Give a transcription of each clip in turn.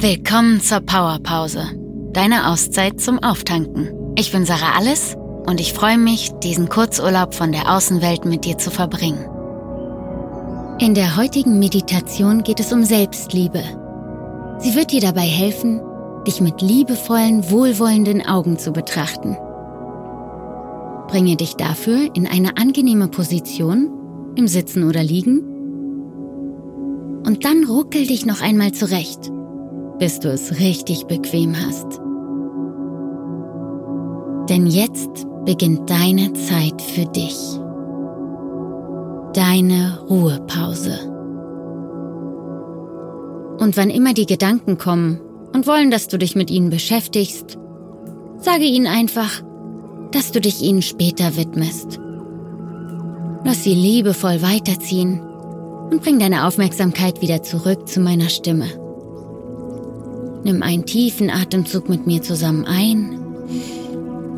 Willkommen zur Powerpause, deine Auszeit zum Auftanken. Ich bin Sarah Alles und ich freue mich, diesen Kurzurlaub von der Außenwelt mit dir zu verbringen. In der heutigen Meditation geht es um Selbstliebe. Sie wird dir dabei helfen, dich mit liebevollen, wohlwollenden Augen zu betrachten. Bringe dich dafür in eine angenehme Position, im Sitzen oder Liegen, und dann ruckel dich noch einmal zurecht, bis du es richtig bequem hast. Denn jetzt beginnt deine Zeit für dich. Deine Ruhepause. Und wann immer die Gedanken kommen und wollen, dass du dich mit ihnen beschäftigst, sage ihnen einfach, dass du dich ihnen später widmest. Lass sie liebevoll weiterziehen und bring deine Aufmerksamkeit wieder zurück zu meiner Stimme. Nimm einen tiefen Atemzug mit mir zusammen ein.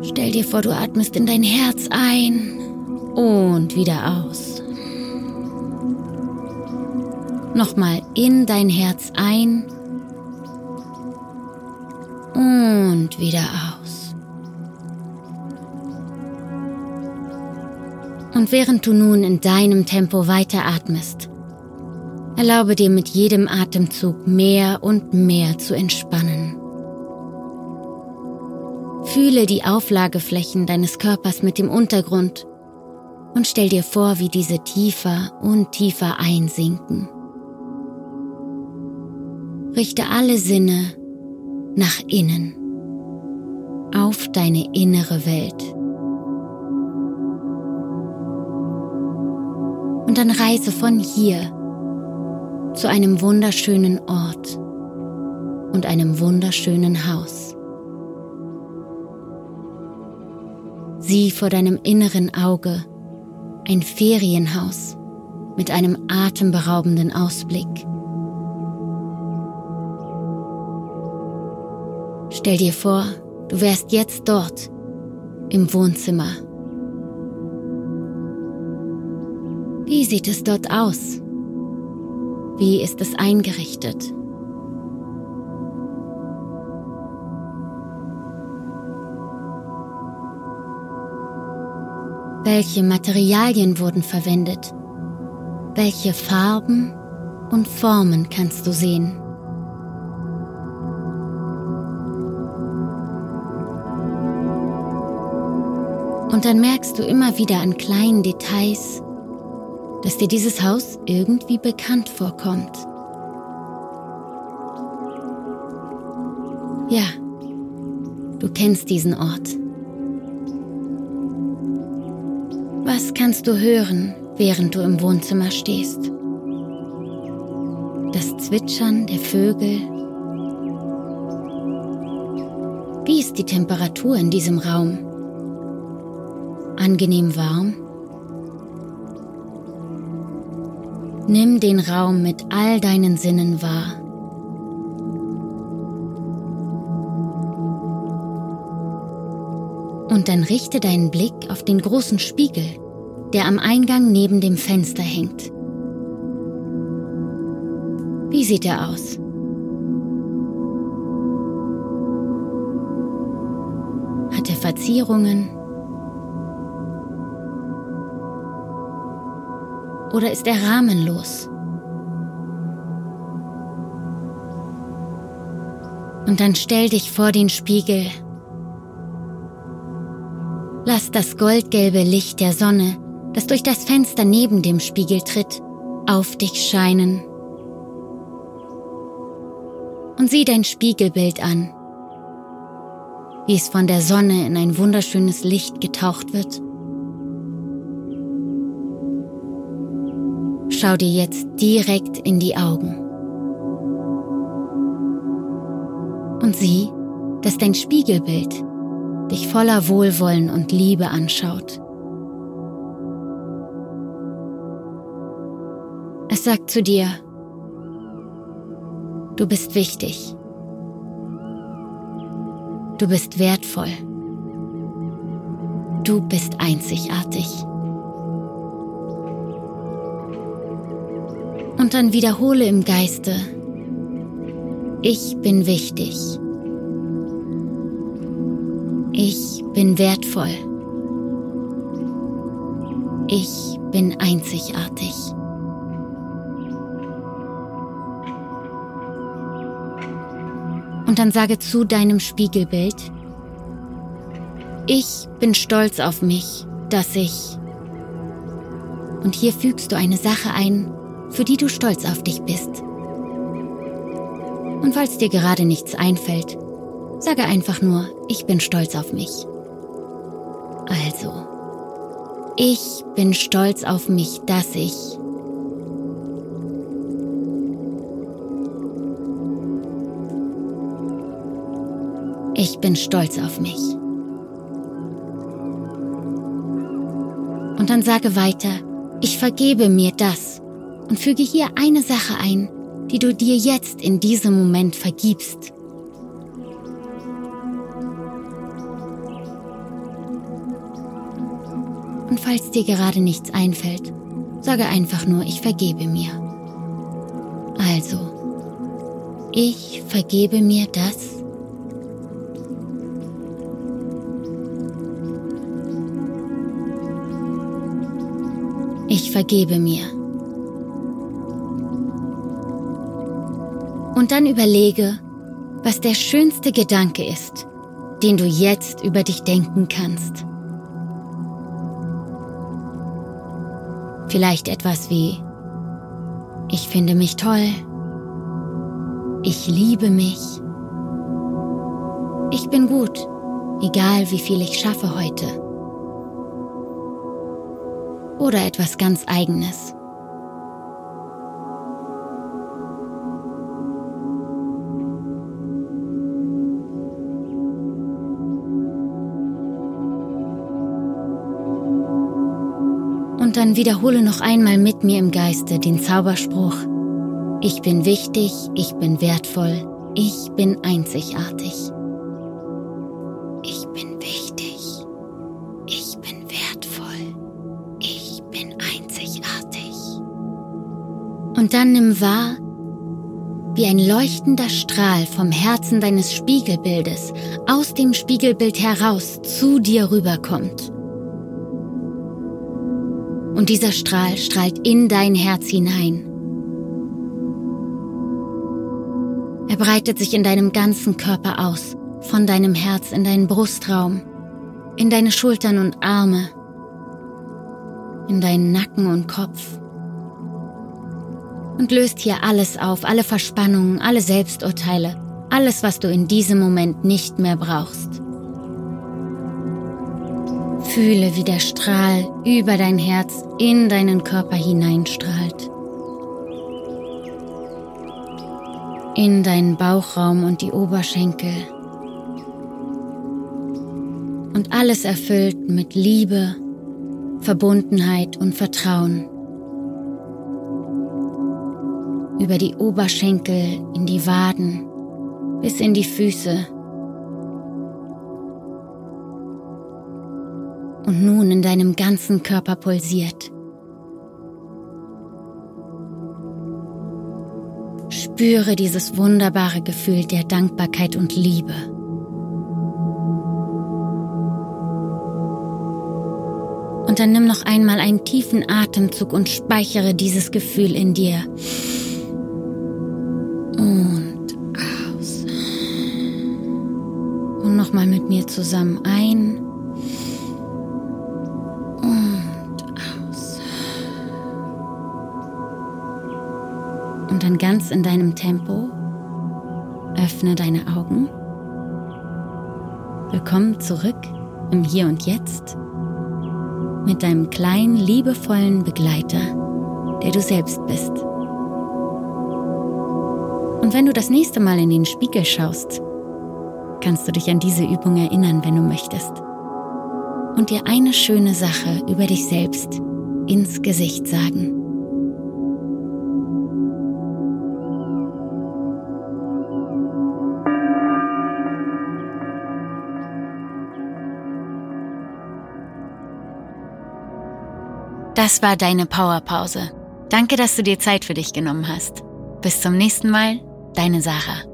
Stell dir vor, du atmest in dein Herz ein und wieder aus. Nochmal in dein Herz ein und wieder aus. Und während du nun in deinem Tempo weiteratmest, erlaube dir mit jedem Atemzug mehr und mehr zu entspannen. Fühle die Auflageflächen deines Körpers mit dem Untergrund und stell dir vor, wie diese tiefer und tiefer einsinken. Richte alle Sinne nach innen, auf deine innere Welt. Und dann reise von hier zu einem wunderschönen Ort und einem wunderschönen Haus. Sieh vor deinem inneren Auge ein Ferienhaus mit einem atemberaubenden Ausblick. Stell dir vor, du wärst jetzt dort, im Wohnzimmer. Wie sieht es dort aus? Wie ist es eingerichtet? Welche Materialien wurden verwendet? Welche Farben und Formen kannst du sehen? Und dann merkst du immer wieder an kleinen Details, dass dir dieses Haus irgendwie bekannt vorkommt. Ja, du kennst diesen Ort. Was kannst du hören, während du im Wohnzimmer stehst? Das Zwitschern der Vögel? Wie ist die Temperatur in diesem Raum? Angenehm warm? Nimm den Raum mit all deinen Sinnen wahr. Und dann richte deinen Blick auf den großen Spiegel, der am Eingang neben dem Fenster hängt. Wie sieht er aus? Hat er Verzierungen? Oder ist er rahmenlos? Und dann stell dich vor den Spiegel. Lass das goldgelbe Licht der Sonne, das durch das Fenster neben dem Spiegel tritt, auf dich scheinen. Und sieh dein Spiegelbild an, wie es von der Sonne in ein wunderschönes Licht getaucht wird. Schau dir jetzt direkt in die Augen. Und sieh, dass dein Spiegelbild dich voller Wohlwollen und Liebe anschaut. Es sagt zu dir, du bist wichtig. Du bist wertvoll. Du bist einzigartig. Und dann wiederhole im Geiste, Ich bin wichtig. Ich bin wertvoll. Ich bin einzigartig. Und dann sage zu deinem Spiegelbild, ich bin stolz auf mich, dass ich... Und hier fügst du eine Sache ein, für die du stolz auf dich bist. Und falls dir gerade nichts einfällt, sage einfach nur, ich bin stolz auf mich. Also, ich bin stolz auf mich, dass ich... Ich bin stolz auf mich. Und dann sage weiter, ich vergebe mir das und füge hier eine Sache ein, die du dir jetzt in diesem Moment vergibst. Und falls dir gerade nichts einfällt, sage einfach nur, ich vergebe mir. Also, ich vergebe mir das. Ich vergebe mir. Und dann überlege, was der schönste Gedanke ist, den du jetzt über dich denken kannst. Vielleicht etwas wie, ich finde mich toll, ich liebe mich, ich bin gut, egal wie viel ich schaffe heute. Oder etwas ganz eigenes. Und dann wiederhole noch einmal mit mir im Geiste den Zauberspruch. Ich bin wichtig, ich bin wertvoll, ich bin einzigartig. Ich bin wichtig, ich bin wertvoll, ich bin einzigartig. Und dann nimm wahr, wie ein leuchtender Strahl vom Herzen deines Spiegelbildes aus dem Spiegelbild heraus zu dir rüberkommt. Und dieser Strahl strahlt in dein Herz hinein. Er breitet sich in deinem ganzen Körper aus, von deinem Herz in deinen Brustraum, in deine Schultern und Arme, in deinen Nacken und Kopf und löst hier alles auf, alle Verspannungen, alle Selbsturteile, alles, was du in diesem Moment nicht mehr brauchst. Fühle, wie der Strahl über dein Herz in deinen Körper hineinstrahlt. In deinen Bauchraum und die Oberschenkel. Und alles erfüllt mit Liebe, Verbundenheit und Vertrauen. Über die Oberschenkel in die Waden bis in die Füße und nun in deinem ganzen Körper pulsiert. Spüre dieses wunderbare Gefühl der Dankbarkeit und Liebe. Und dann nimm noch einmal einen tiefen Atemzug und speichere dieses Gefühl in dir. Und aus. Und nochmal mit mir zusammen ein Und dann ganz in deinem Tempo öffne deine Augen. Willkommen zurück im Hier und Jetzt mit deinem kleinen, liebevollen Begleiter, der du selbst bist. Und wenn du das nächste Mal in den Spiegel schaust, kannst du dich an diese Übung erinnern, wenn du möchtest. Und dir eine schöne Sache über dich selbst ins Gesicht sagen. Das war deine Powerpause. Danke, dass du dir Zeit für dich genommen hast. Bis zum nächsten Mal, deine Sarah.